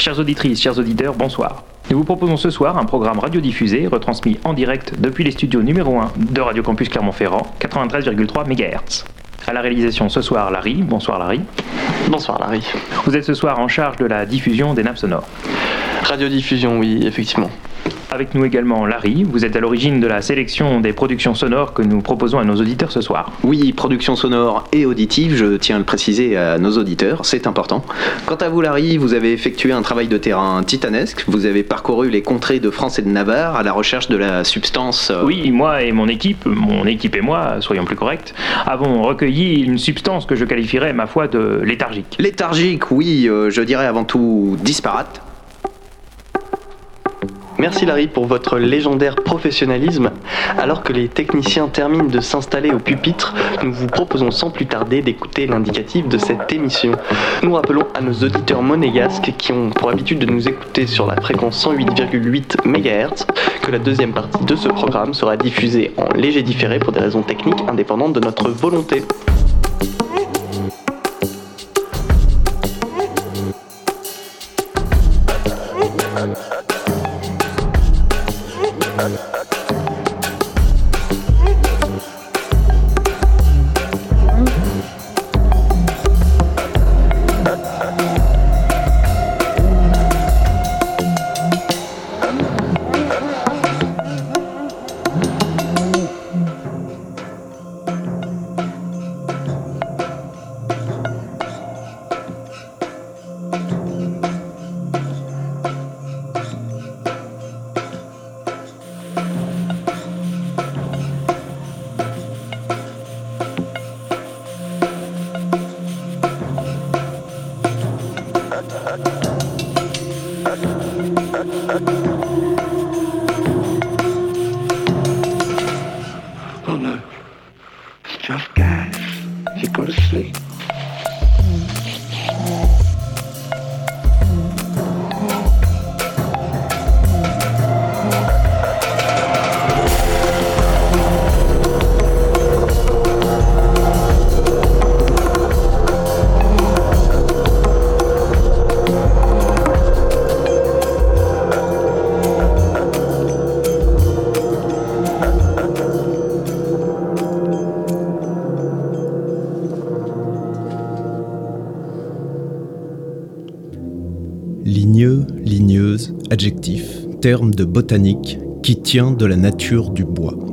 Chères auditrices, chers auditeurs, bonsoir. Nous vous proposons ce soir un programme radiodiffusé retransmis en direct depuis les studios numéro 1 de Radio Campus Clermont-Ferrand, 93,3 MHz. À la réalisation ce soir, Larry. Bonsoir Larry. Bonsoir Larry. Vous êtes ce soir en charge de la diffusion des nappes sonores. Radiodiffusion, oui, effectivement. Avec nous également Larry, vous êtes à l'origine de la sélection des productions sonores que nous proposons à nos auditeurs ce soir. Oui, production sonore et auditive, je tiens à le préciser à nos auditeurs, c'est important. Quant à vous Larry, vous avez effectué un travail de terrain titanesque, vous avez parcouru les contrées de France et de Navarre à la recherche de la substance... Euh, oui, moi et mon équipe, mon équipe et moi, soyons plus corrects, avons recueilli une substance que je qualifierais, ma foi, de léthargique. Léthargique, oui, euh, je dirais avant tout disparate. Merci Larry pour votre légendaire professionnalisme. Alors que les techniciens terminent de s'installer au pupitre, nous vous proposons sans plus tarder d'écouter l'indicatif de cette émission. Nous rappelons à nos auditeurs monégasques qui ont pour habitude de nous écouter sur la fréquence 108,8 MHz que la deuxième partie de ce programme sera diffusée en léger différé pour des raisons techniques indépendantes de notre volonté. Terme de botanique qui tient de la nature du bois.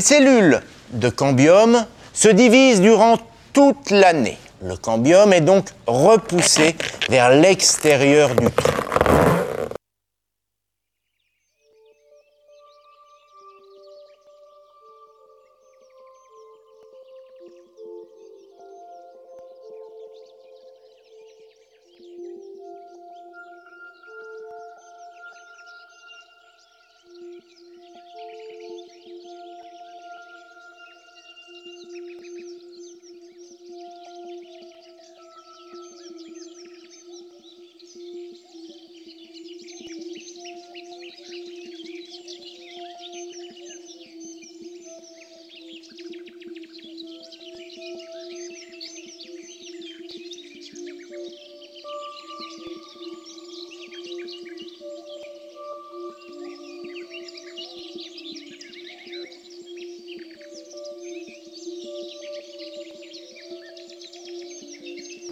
Les cellules de cambium se divisent durant toute l'année. Le cambium est donc repoussé vers l'extérieur du tronc.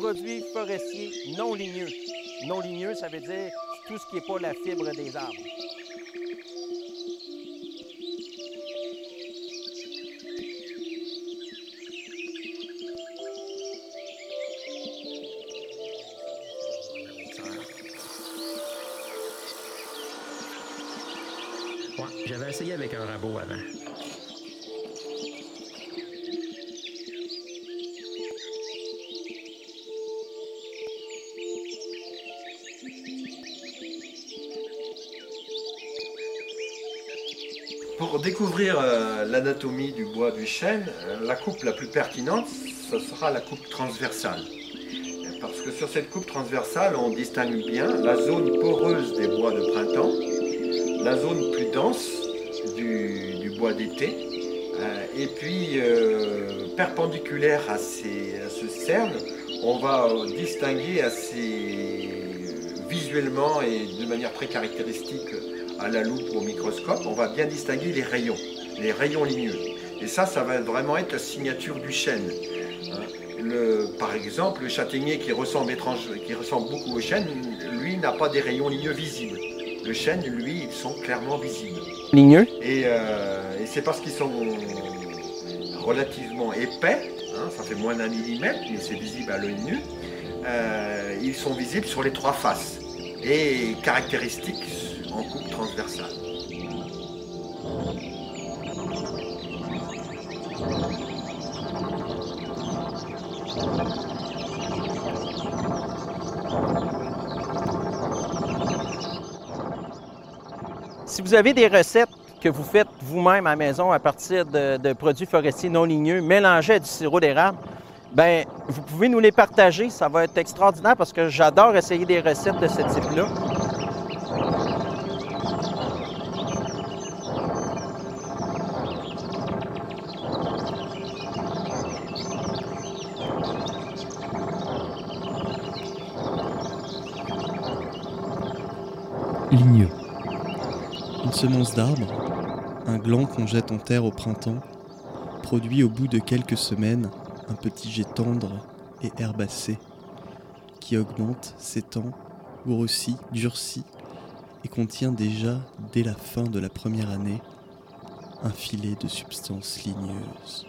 Produits forestiers non ligneux. Non ligneux, ça veut dire tout ce qui n'est pas la fibre des arbres. J'avais essayé avec un rabot avant. Pour découvrir euh, l'anatomie du bois du chêne, euh, la coupe la plus pertinente, ce sera la coupe transversale. Parce que sur cette coupe transversale, on distingue bien la zone poreuse des bois de printemps, la zone plus dense du, bois d'été, euh, et puis perpendiculaire à, ce cerne, on va distinguer assez visuellement et de manière très caractéristique à la loupe ou au microscope, on va bien distinguer les rayons, les rayons ligneux. Et ça, ça va vraiment être la signature du chêne. Hein. Le, par exemple, le châtaignier qui ressemble, étrange, qui ressemble beaucoup au chêne, lui n'a pas des rayons ligneux visibles. Le chêne, lui, ils sont clairement visibles. Ligneux? Et, euh, et c'est parce qu'ils sont relativement épais, hein, ça fait moins d'un millimètre, mais c'est visible à l'œil nu, euh, ils sont visibles sur les trois faces et caractéristiques coupe transversale. Si vous avez des recettes que vous faites vous-même à la maison à partir de, de produits forestiers non ligneux mélangés à du sirop d'érable, ben vous pouvez nous les partager. Ça va être extraordinaire parce que j'adore essayer des recettes de ce type-là. Ligneux. Une semence d'arbre, un gland qu'on jette en terre au printemps, produit au bout de quelques semaines un petit jet tendre et herbacé qui augmente, s'étend, grossit, durcit et contient déjà, dès la fin de la première année, un filet de substances ligneuses.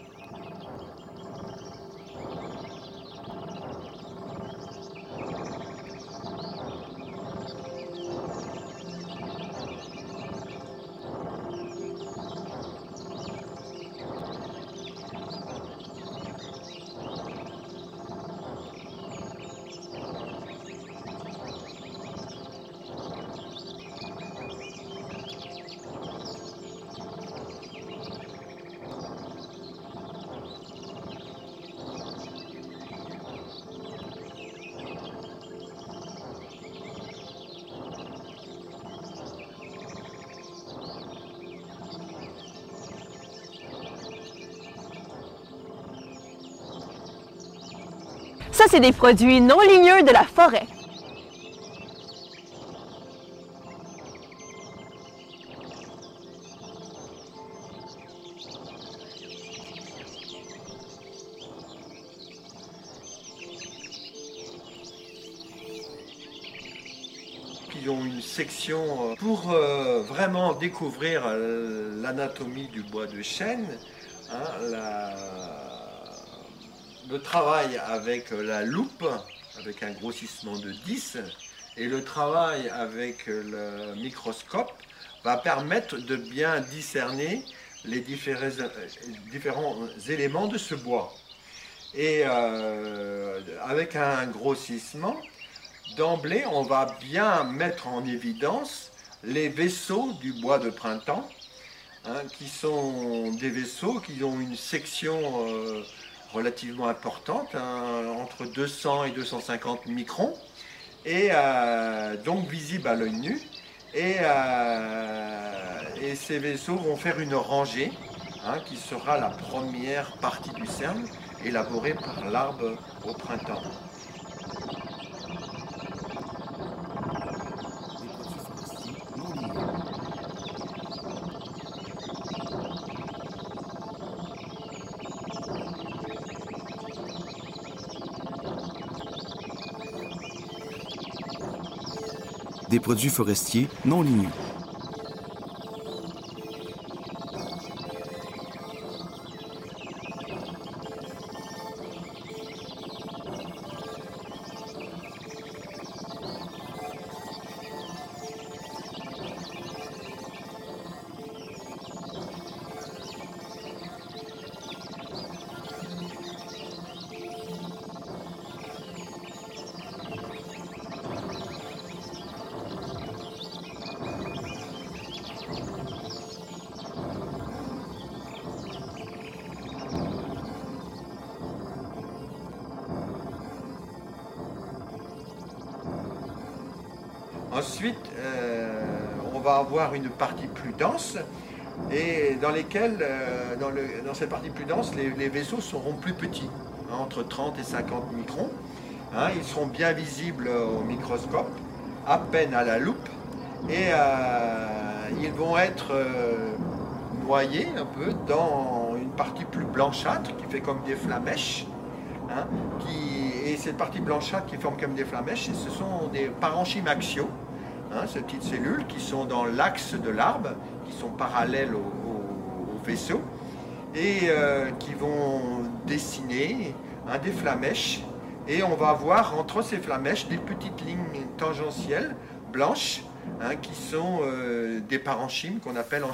Ça, c'est des produits non ligneux de la forêt. qui ont une section euh, pour euh, vraiment découvrir euh, l'anatomie du bois de chêne, hein, la- le travail avec la loupe, avec un grossissement de 10, et le travail avec le microscope va permettre de bien discerner les différents, éléments de ce bois. Et euh, avec un grossissement, D'emblée, on va bien mettre en évidence les vaisseaux du bois de printemps, hein, qui sont des vaisseaux qui ont une section euh, relativement importante, hein, entre 200 et 250 microns, et euh, donc visibles à l'œil nu. Et, euh, et ces vaisseaux vont faire une rangée, hein, qui sera la première partie du cerne, élaborée par l'arbre au printemps. Des produits forestiers non ligneux. Une partie plus dense et dans lesquelles, euh, dans, cette partie plus dense, les, vaisseaux seront plus petits, hein, entre 30 et 50 microns. Hein, ils seront bien visibles au microscope, à peine à la loupe, et euh, ils vont être euh, noyés un peu dans une partie plus blanchâtre qui fait comme des flamèches. hein, et cette partie blanchâtre qui forme comme des flamèches, ce sont des parenchymes axiaux, hein, ces petites cellules qui sont dans l'axe de l'arbre, qui sont parallèles au, au- au vaisseau, et euh, qui vont dessiner des flamèches. Et on va voir entre ces flamèches des petites lignes tangentielles blanches hein, qui sont euh, des parenchymes qu'on appelle en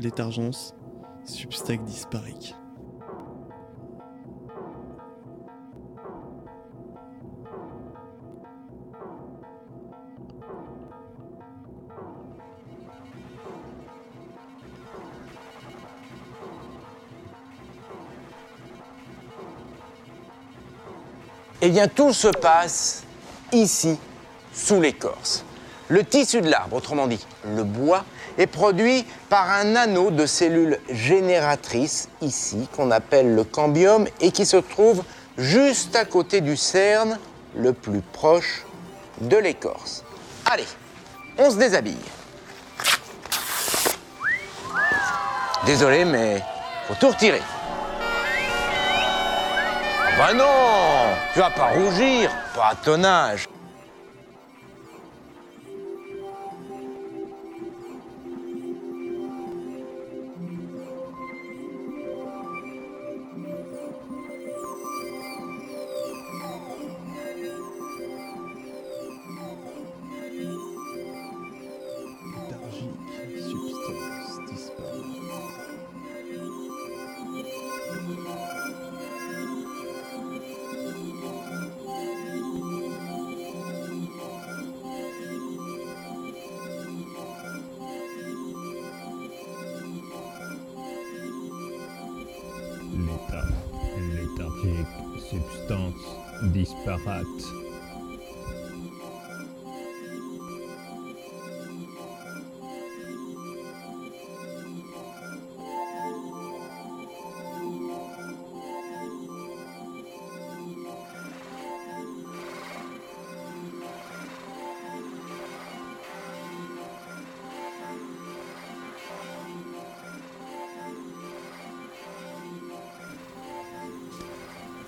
Létargence, Substack disparique. Eh bien, tout se passe ici, sous l'écorce. Le tissu de l'arbre, autrement dit le bois, est produit par un anneau de cellules génératrices, ici, qu'on appelle le cambium, et qui se trouve juste à côté du cerne, le plus proche de l'écorce. Allez, on se déshabille. Désolé, mais faut tout retirer. Ah Bah non, tu vas pas rougir, pas à ton âge.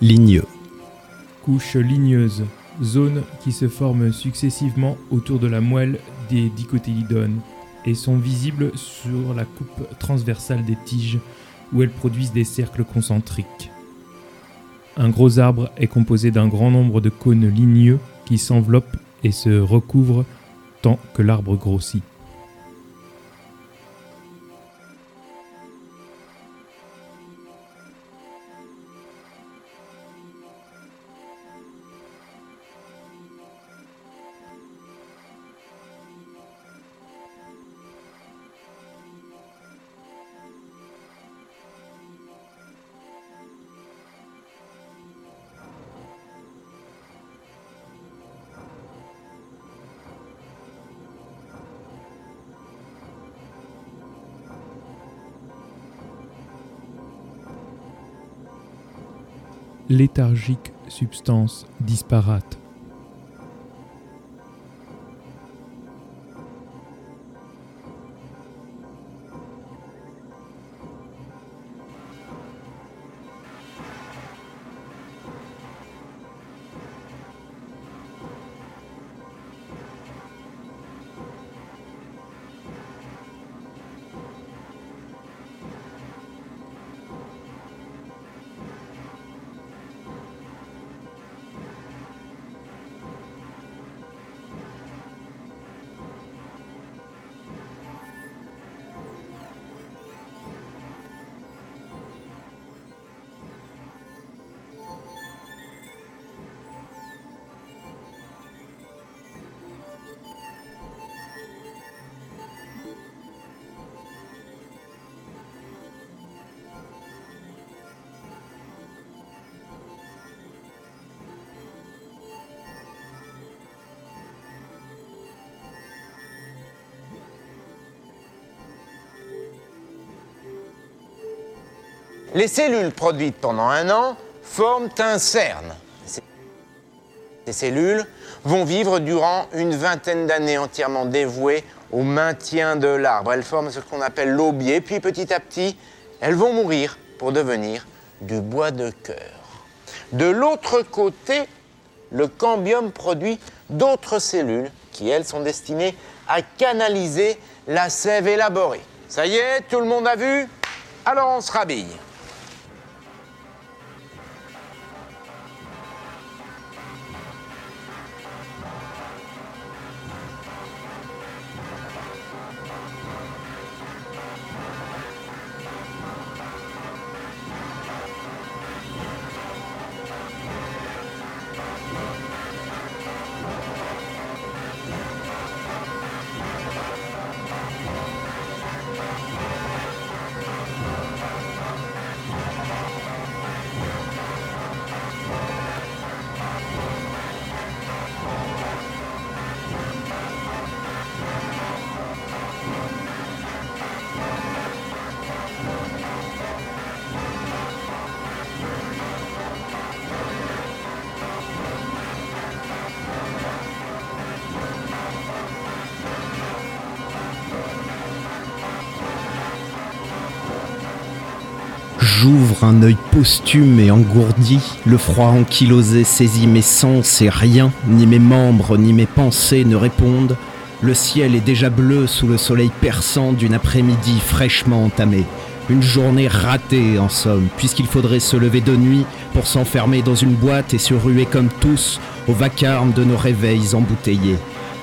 Ligneux. Couche ligneuse, zone qui se forme successivement autour de la moelle des dicotylédones et sont visibles sur la coupe transversale des tiges où elles produisent des cercles concentriques. Un gros arbre est composé d'un grand nombre de cônes ligneux qui s'enveloppent et se recouvrent tant que l'arbre grossit. Léthargique, substance disparate. Les cellules produites pendant un an forment un cerne. Ces cellules vont vivre durant une vingtaine d'années entièrement dévouées au maintien de l'arbre. Elles forment ce qu'on appelle l'aubier, puis petit à petit, elles vont mourir pour devenir du bois de cœur. De l'autre côté, le cambium produit d'autres cellules qui, elles, sont destinées à canaliser la sève élaborée. Ça y est, tout le monde a vu? Alors on se rhabille. Un œil posthume et engourdi, le froid ankylosé saisit mes sens et rien, ni mes membres, ni mes pensées ne répondent. Le ciel est déjà bleu sous le soleil perçant d'une après-midi fraîchement entamée. Une journée ratée en somme, puisqu'il faudrait se lever de nuit pour s'enfermer dans une boîte et se ruer comme tous au vacarme de nos réveils embouteillés.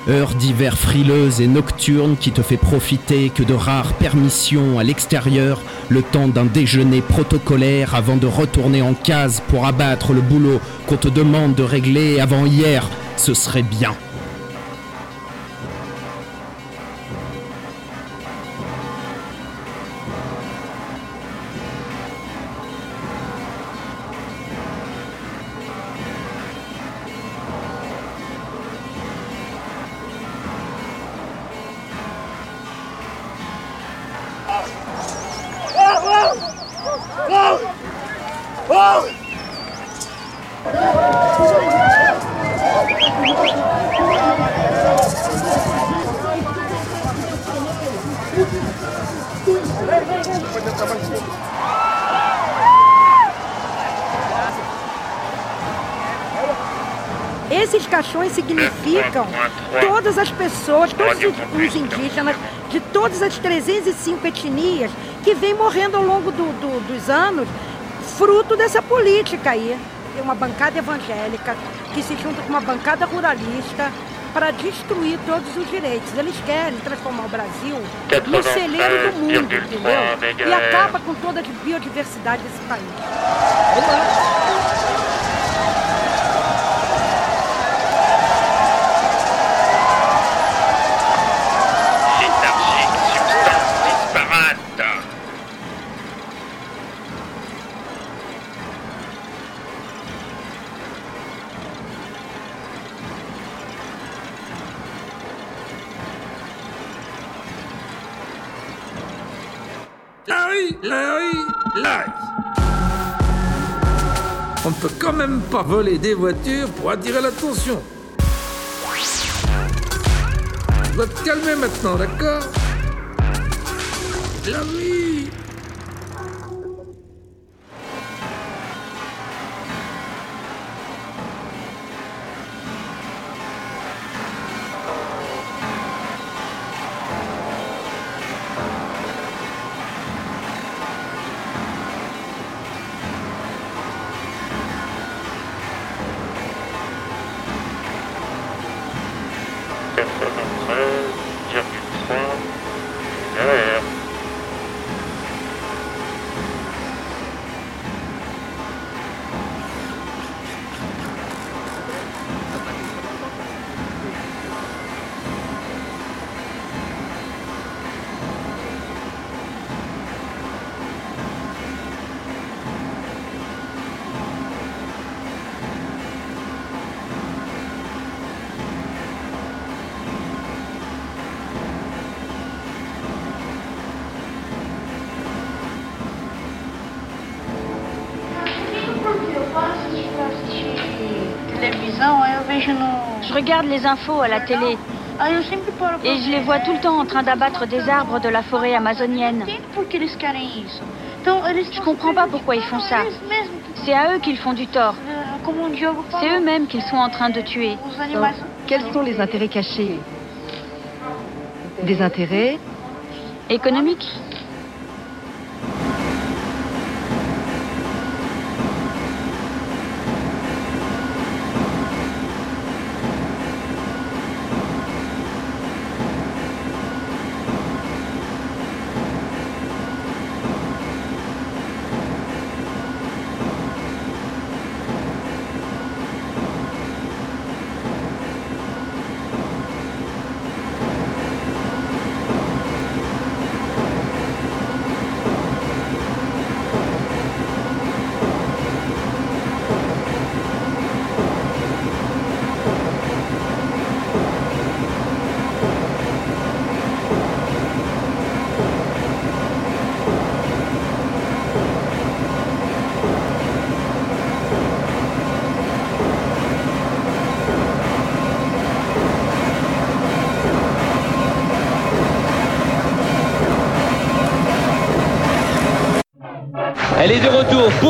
Heure d'hiver frileuse et nocturne qui te fait profiter que de rares permissions à l'extérieur, le temps d'un déjeuner protocolaire avant de retourner en case pour abattre le boulot qu'on te demande de régler avant hier, ce serait bien. Esses caixões significam todas as pessoas, todos os, indígenas de todas as 305 etnias que vêm morrendo ao longo do- do- dos anos, fruto dessa política aí. Tem uma bancada evangélica que se junta com uma bancada ruralista para destruir todos os direitos. Eles querem transformar o Brasil no celeiro do mundo, entendeu? E acaba com toda a biodiversidade desse país. On ne peut quand même pas voler des voitures pour attirer l'attention. Tu dois te calmer maintenant, d'accord? Larry Derrière. Yeah. Regarde les infos à la télé et je les vois tout le temps en train d'abattre des arbres de la forêt amazonienne. Je comprends pas pourquoi ils font ça. C'est à eux qu'ils font du tort. C'est eux-mêmes qu'ils sont en train de tuer. Quels sont les intérêts cachés? Des intérêts Économiques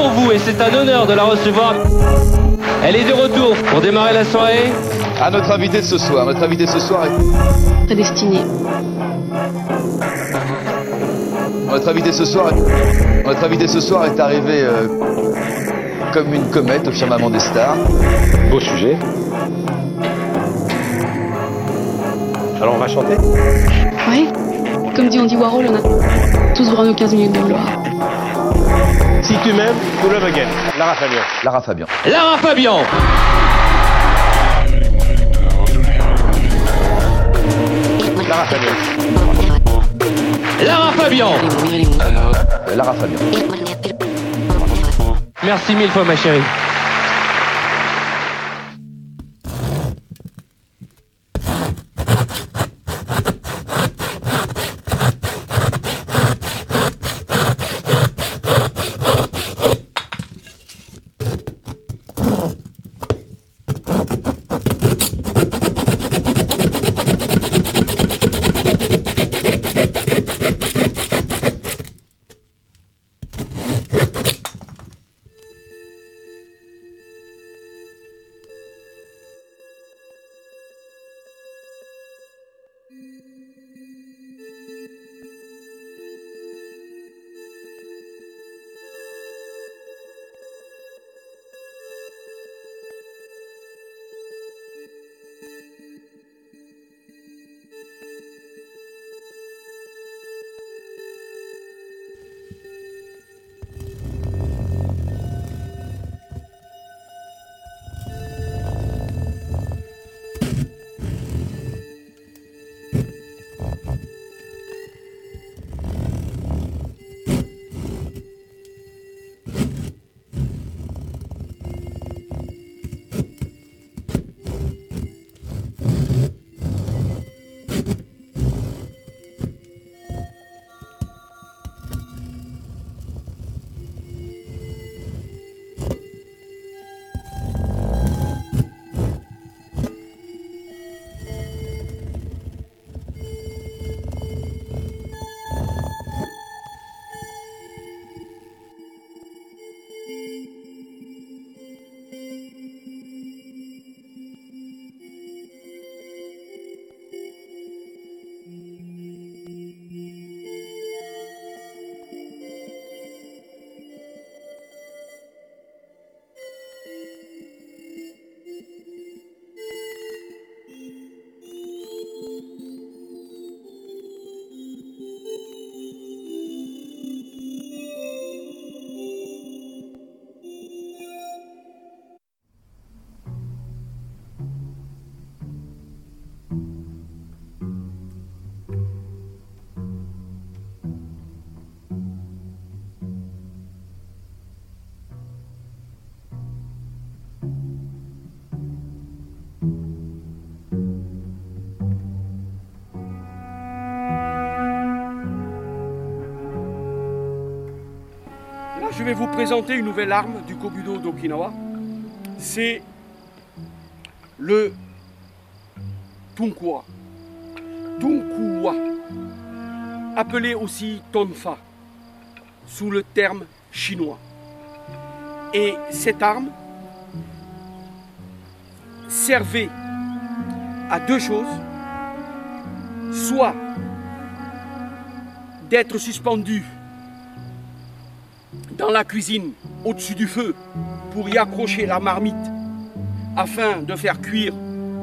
pour vous et c'est un honneur de la recevoir. Elle est de retour pour démarrer la soirée. À notre invité de ce soir. Notre invité de ce soir est... Prédestiné. Notre invité ce soir, est... notre invité ce soir est arrivé euh, comme une comète au firmament des stars. Beau sujet. Alors on va chanter? Ouais. Comme dit Andy Warhol, on a tous droit à nos 15 minutes de gloire. Si tu m'aimes, tout le again. Lara Fabian. Lara Fabian. Lara Fabian Lara Fabian. Lara Fabian Euh, Lara Fabian. Merci mille fois ma chérie. Mm-hmm. Je vais vous présenter une nouvelle arme du Kobudo d'Okinawa. C'est le Tunkua. Tunkua, appelé aussi Tonfa, sous le terme chinois. Et cette arme servait à deux choses. Soit d'être suspendu la cuisine, au-dessus du feu, pour y accrocher la marmite afin de faire cuire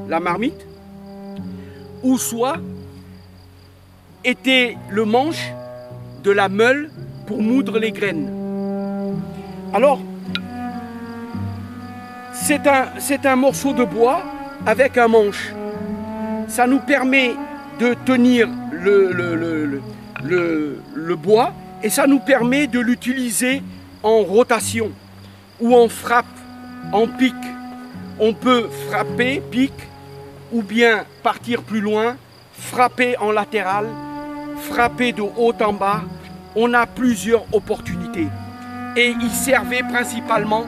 la marmite, ou soit était le manche de la meule pour moudre les graines. Alors, c'est un, morceau de bois avec un manche. Ça nous permet de tenir le bois et ça nous permet de l'utiliser en rotation ou en frappe, en pique. On peut frapper, pique, ou bien partir plus loin, frapper en latéral, frapper de haut en bas. On a plusieurs opportunités. Et il servait principalement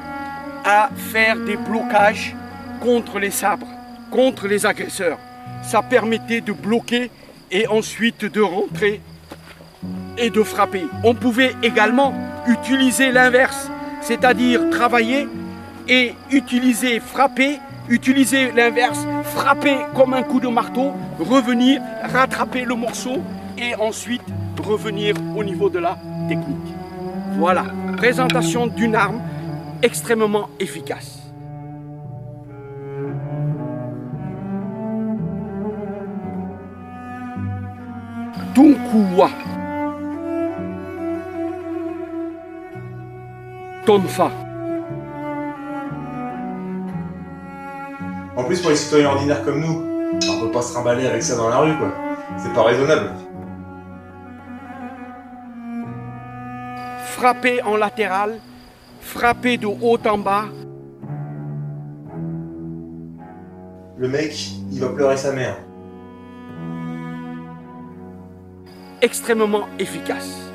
à faire des blocages contre les sabres, contre les agresseurs. Ça permettait de bloquer et ensuite de rentrer et de frapper. On pouvait également utiliser l'inverse, c'est-à-dire travailler, et utiliser frapper, utiliser l'inverse, frapper comme un coup de marteau, revenir, rattraper le morceau et ensuite revenir au niveau de la technique. Voilà, présentation d'une arme extrêmement efficace. En plus, pour les citoyens ordinaires comme nous, on peut pas se trimballer avec ça dans la rue, quoi. C'est pas raisonnable. Frapper en latéral, frapper de haut en bas. Le mec, il va pleurer sa mère. Extrêmement efficace.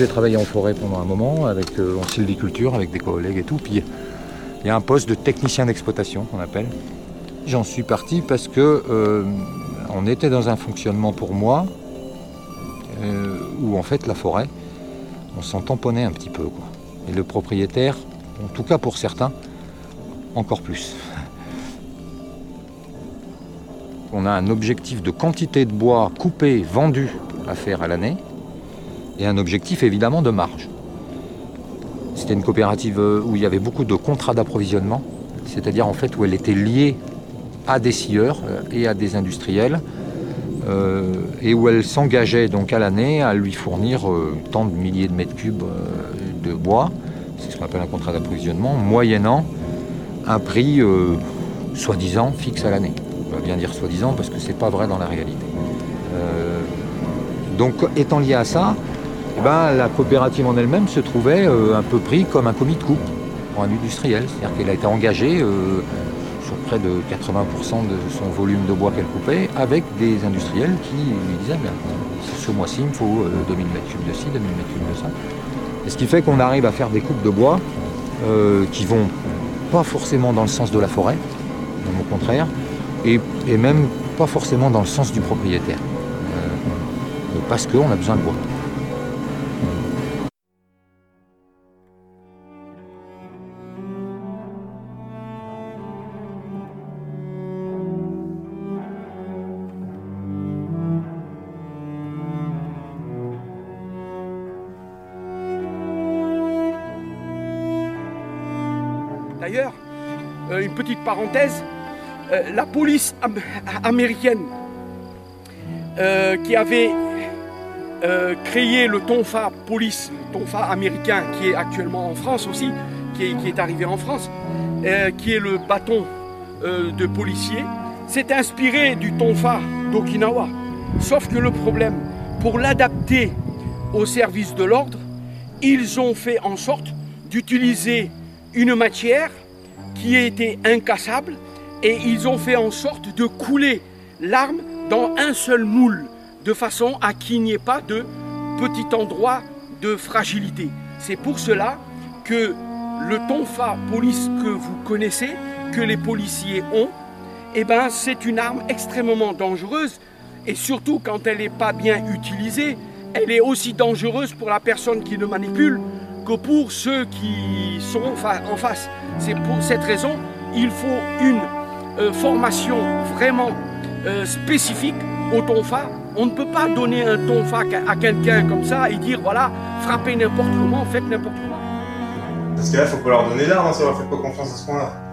J'ai travaillé en forêt pendant un moment, avec, euh, en sylviculture, avec des collègues et tout. Puis il y a un poste de technicien d'exploitation qu'on appelle. J'en suis parti parce que euh, on était dans un fonctionnement pour moi euh, où en fait la forêt, on s'en tamponnait un petit peu. Quoi. Et le propriétaire, en tout cas pour certains, encore plus. On a un objectif de quantité de bois coupé, vendu à faire à l'année et un objectif évidemment de marge. C'était une coopérative euh, où il y avait beaucoup de contrats d'approvisionnement, c'est-à-dire en fait où elle était liée à des scieurs euh, et à des industriels, euh, et où elle s'engageait donc à l'année à lui fournir tant de milliers de mètres cubes de bois, c'est ce qu'on appelle un contrat d'approvisionnement, moyennant un prix soi-disant fixe à l'année. On va bien dire soi-disant parce que c'est pas vrai dans la réalité. donc étant lié à ça, eh ben, la coopérative en elle-même se trouvait euh, un peu pris comme un commis de coupe pour un industriel. C'est-à-dire qu'elle a été engagée euh, sur près de 80% de son volume de bois qu'elle coupait avec des industriels qui lui disaient ce mois-ci il me faut 2000 m3 de ci, 2000 m3 de ça. Ce qui fait qu'on arrive à faire des coupes de bois euh, qui vont pas forcément dans le sens de la forêt, au contraire, et, même pas forcément dans le sens du propriétaire. parce qu'on a besoin de bois. Petite parenthèse, euh, la police américaine euh, qui avait créé le Tonfa Police, le Tonfa américain qui est actuellement en France aussi, qui est, arrivé en France, qui est le bâton de policier, s'est inspiré du Tonfa d'Okinawa. Sauf que le problème, pour l'adapter au service de l'ordre, ils ont fait en sorte d'utiliser une matière qui était incassable et ils ont fait en sorte de couler l'arme dans un seul moule de façon à qu'il n'y ait pas de petit endroit de fragilité. C'est pour cela que le tonfa police que vous connaissez, que les policiers ont, eh ben, c'est une arme extrêmement dangereuse et surtout quand elle n'est pas bien utilisée, elle est aussi dangereuse pour la personne qui le manipule que pour ceux qui sont en face. C'est pour cette raison il faut une euh, formation vraiment euh, spécifique au tonfa. On ne peut pas donner un tonfa à quelqu'un comme ça et dire voilà, frappez n'importe comment, faites n'importe comment. Parce que là, faut pas leur donner l'art, hein, ça leur fait pas confiance à ce point-là.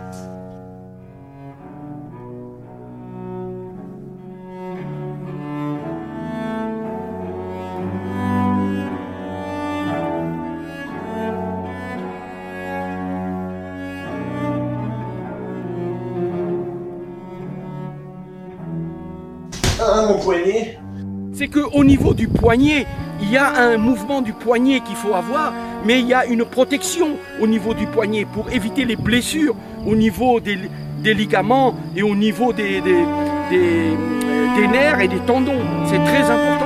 Qu'au niveau du poignet, il y a un mouvement du poignet qu'il faut avoir, mais il y a une protection au niveau du poignet pour éviter les blessures au niveau des, ligaments et au niveau des nerfs et des tendons. C'est très important.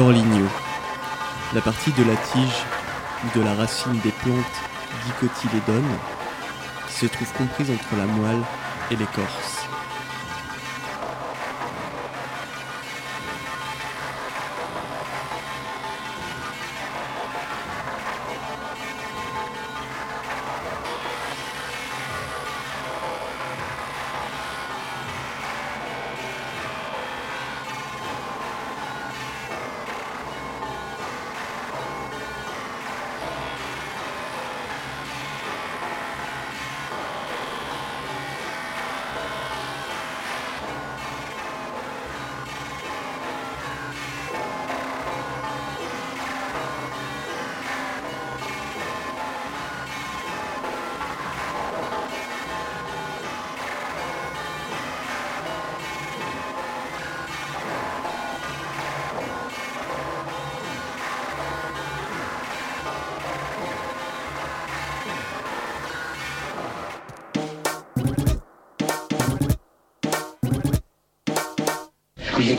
Corps ligneux. La partie de la tige ou de la racine des plantes dicotylédones qui se trouve comprise entre la moelle et l'écorce.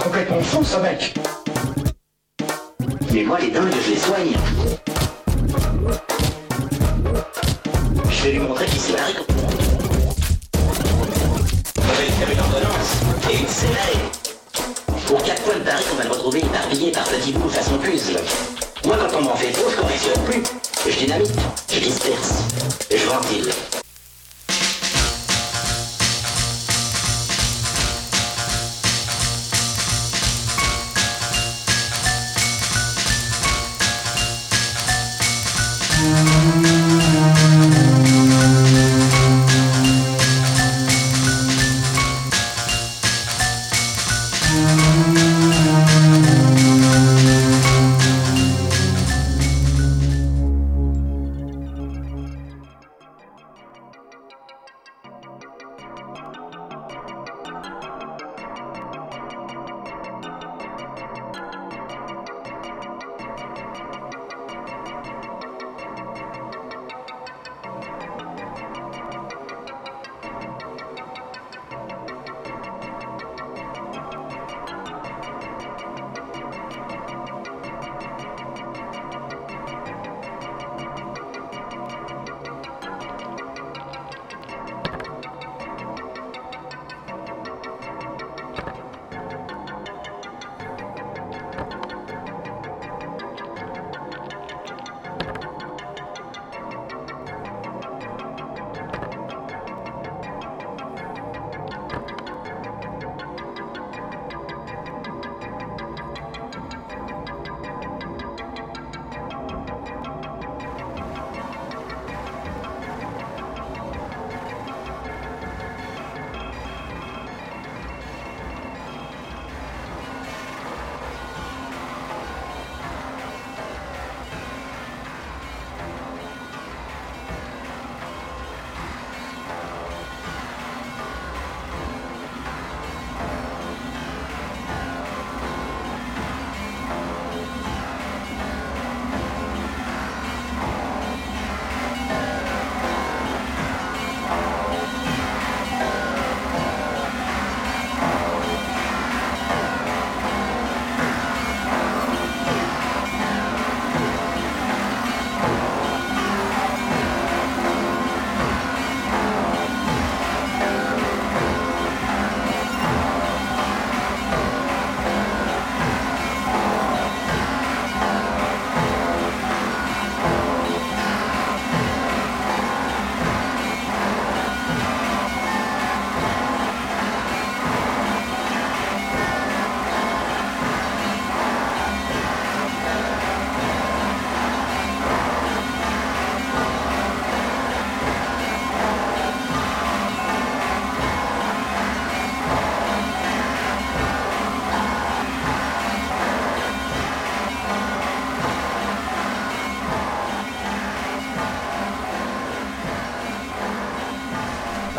Complètement fou ce mec Mais moi les dingues je les soigne Je vais lui montrer qu'il s'est barré comme moi. Je vais lui faire une ordonnance et une scénario. Pour quatre fois le Paris qu'on va le retrouver éparpillé par petits bouts façon puzzle. Moi quand on m'en fait trop, je correctionne plus. Je dynamite,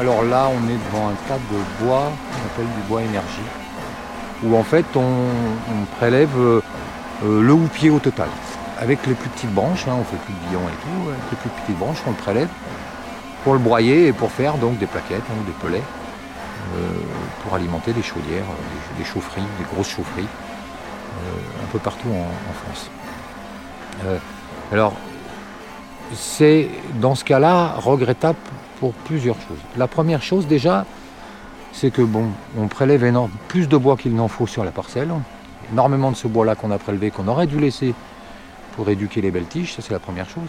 Alors là, on est devant un tas de bois qu'on appelle du bois énergie, où en fait on, prélève euh, euh, le houppier au total. Avec les plus petites branches, hein, on fait plus de billons et tout, avec les plus petites branches, on le prélève pour le broyer et pour faire donc des plaquettes ou des pelets euh, pour alimenter des chaudières, des, chaufferies, des grosses chaufferies, un peu partout en, France. Alors, c'est dans ce cas-là regrettable plusieurs choses. La première chose déjà, c'est que bon, on prélève énorme, plus de bois qu'il n'en faut sur la parcelle. Énormément de ce bois-là qu'on a prélevé, qu'on aurait dû laisser pour éduquer les belles tiges, ça c'est la première chose.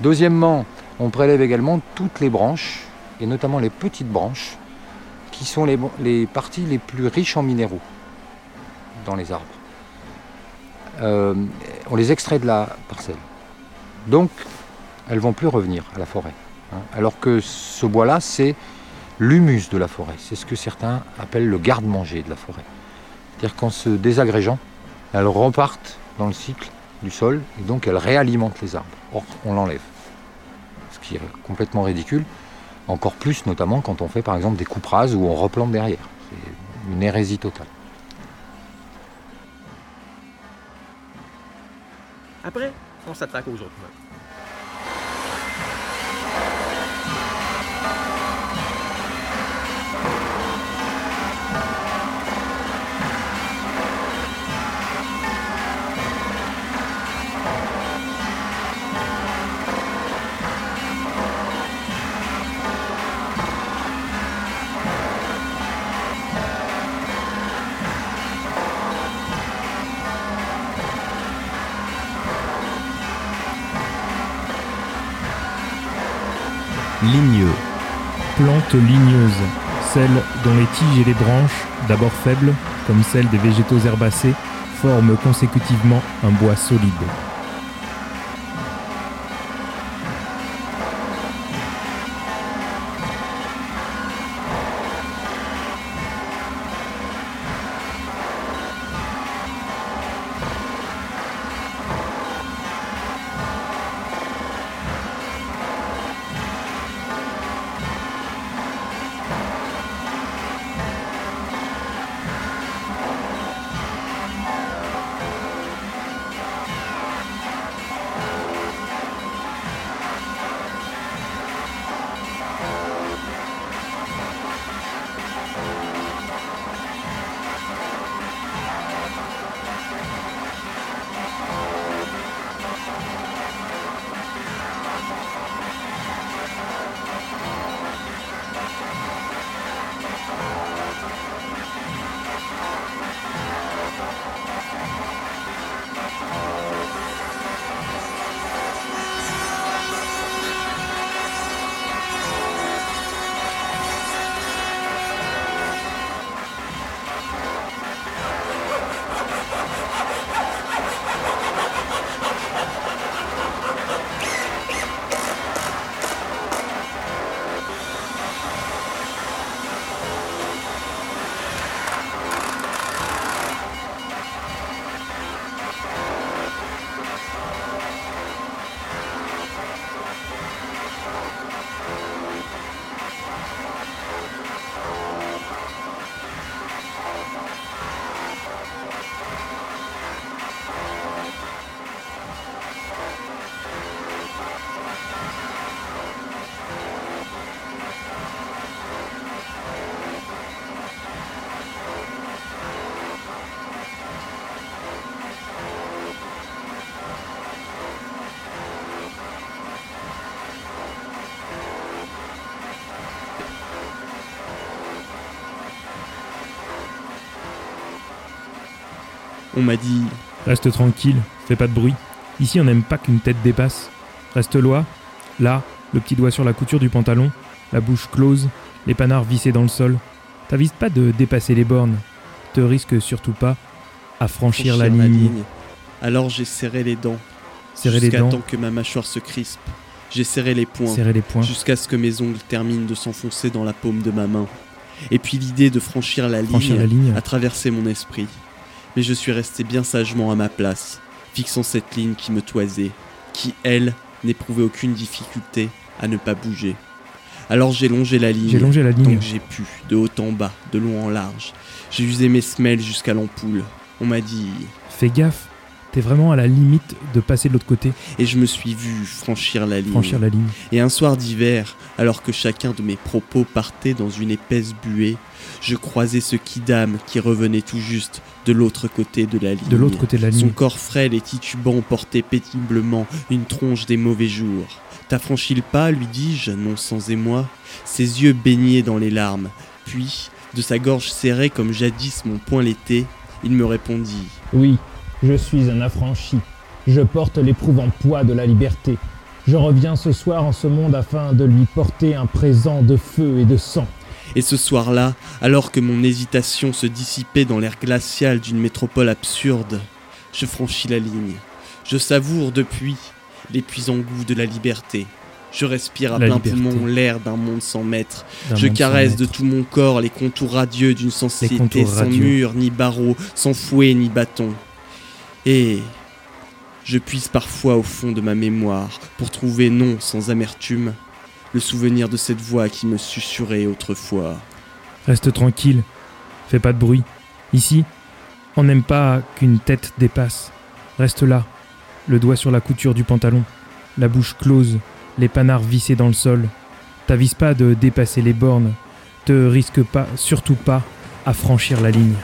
Deuxièmement, on prélève également toutes les branches, et notamment les petites branches, qui sont les, parties les plus riches en minéraux dans les arbres. Euh, on les extrait de la parcelle. Donc, elles vont plus revenir à la forêt. Hein. Alors que ce bois-là, c'est l'humus de la forêt. C'est ce que certains appellent le garde-manger de la forêt. C'est-à-dire qu'en se désagrégeant, elles repartent dans le cycle du sol et donc elles réalimentent les arbres. Or, on l'enlève. Ce qui est complètement ridicule. Encore plus, notamment quand on fait par exemple des coupes rases où on replante derrière. C'est une hérésie totale. Après, on s'attaque aux autres. Ligneux. Plante ligneuse, celle dont les tiges et les branches, d'abord faibles, comme celles des végétaux herbacés, forment consécutivement un bois solide. On m'a dit Reste tranquille, fais pas de bruit. Ici, on n'aime pas qu'une tête dépasse. Reste loin, là, le petit doigt sur la couture du pantalon, la bouche close, les panards vissés dans le sol. T'avises pas de dépasser les bornes. Te risque surtout pas à franchir, la, ligne. Alors j'ai serré les dents. Serré les jusqu'à dents. temps que ma mâchoire se crispe. J'ai serré les poings. Serré les poings. Jusqu'à ce que mes ongles terminent de s'enfoncer dans la paume de ma main. Et puis l'idée de franchir la, Franchir ligne la ligne. a traversé mon esprit. Mais je suis resté bien sagement à ma place, fixant cette ligne qui me toisait, qui, elle, n'éprouvait aucune difficulté à ne pas bouger. Alors j'ai longé la ligne. Longé la ligne. Donc j'ai pu, de haut en bas, de long en large. J'ai usé mes semelles jusqu'à l'ampoule. On m'a dit. Fais gaffe, t'es vraiment à la limite de passer de l'autre côté. Et je me suis vu franchir la ligne. Franchir la ligne. Et un soir d'hiver, alors que chacun de mes propos partait dans une épaisse buée, je croisais ce kidam qui revenait tout juste de l'autre côté de la ligne. De l'autre côté de la ligne. Son corps frêle et titubant portait péniblement une tronche des mauvais jours. T'as franchi le pas, lui dis-je, non sans émoi. Ses yeux baignaient dans les larmes. Puis, de sa gorge serrée comme jadis mon poing l'était, il me répondit Oui, je suis un affranchi. Je porte l'éprouvant poids de la liberté. Je reviens ce soir en ce monde afin de lui porter un présent de feu et de sang. Et ce soir-là, alors que mon hésitation se dissipait dans l'air glacial d'une métropole absurde, je franchis la ligne. Je savoure depuis l'épuisant goût de la liberté. Je respire à La plein liberté. poumon l'air d'un monde sans maître. Je caresse de tout mon corps les contours radieux d'une société contours sans radieux. mur, ni barreaux, sans fouet, ni bâton. Et je puise parfois au fond de ma mémoire pour trouver, non sans amertume, le souvenir de cette voix qui me susurrait autrefois. Reste tranquille, fais pas de bruit. Ici, on n'aime pas qu'une tête dépasse. Reste là, le doigt sur la couture du pantalon, la bouche close, les panards vissés dans le sol. T'avises pas de dépasser les bornes, te risque pas, surtout pas, à franchir la ligne.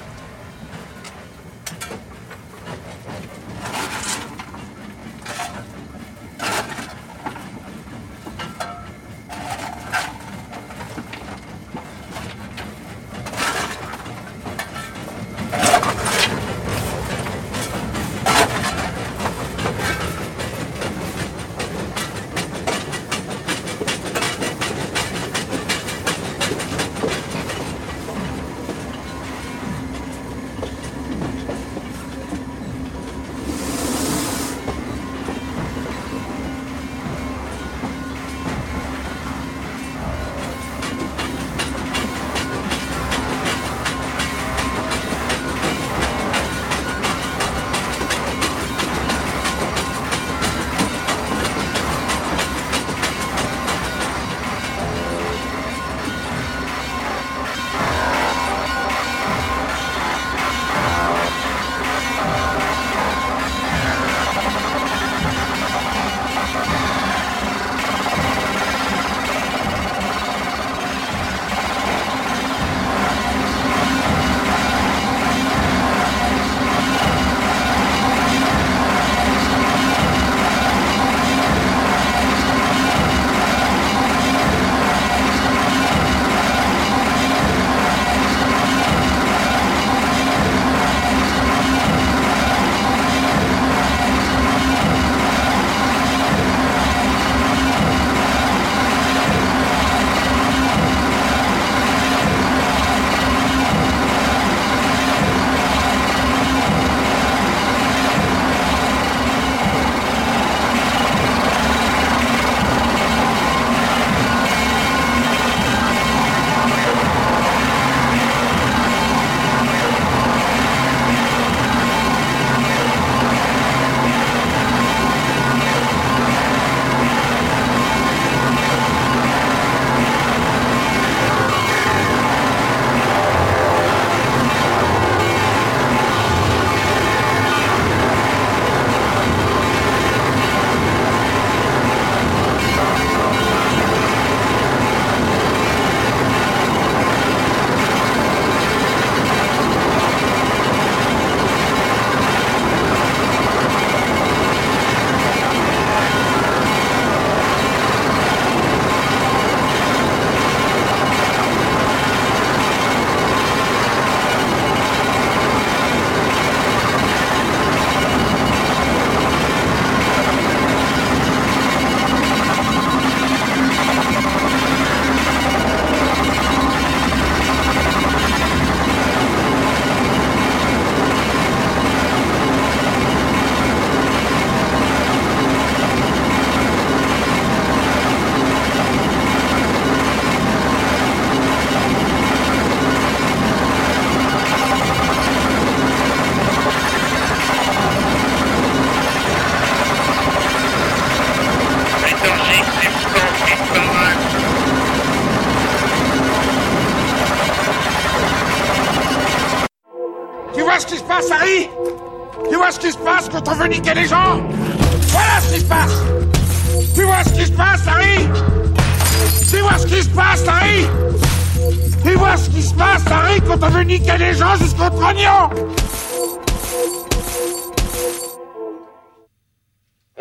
Passe, Harry. Tu vois ce qui se passe quand on veut niquer les gens. Voilà ce qui se passe. Tu vois ce qui se passe, Harry. Tu vois ce qui se passe, Harry. Tu vois ce qui se passe, Harry, quand on veut niquer les gens jusqu'au trognon.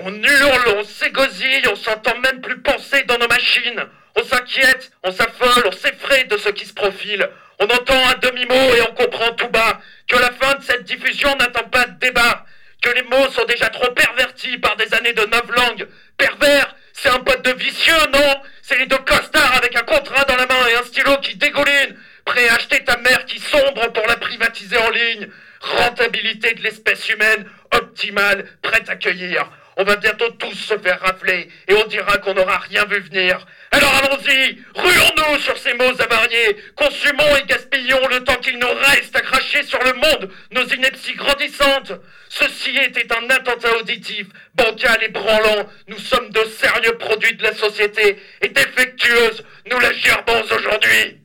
On hurle, on s'égosille, on s'entend même plus penser dans nos machines. On s'inquiète, on s'affole, on s'effraie de ce qui se profile. On entend un demi-mot et on comprend tout bas que la fin de cette diffusion n'attend pas de débat. Que les mots sont déjà trop pervertis par des années de neuf langues. Pervers, c'est un pote de vicieux, non? C'est les deux costards avec un contrat dans la main et un stylo qui dégouline. Prêt à acheter ta mère qui sombre pour la privatiser en ligne. Rentabilité de l'espèce humaine optimale, prête à cueillir. On va bientôt tous se faire rafler et on dira qu'on n'aura rien vu venir. Alors allons-y, ruons-nous sur ces mots avariés, consumons et gaspillons le temps qu'il nous reste à cracher sur le monde nos inepties grandissantes. Ceci était un attentat auditif, bancal et branlant. Nous sommes de sérieux produits de la société et défectueuses, nous la gerbons aujourd'hui.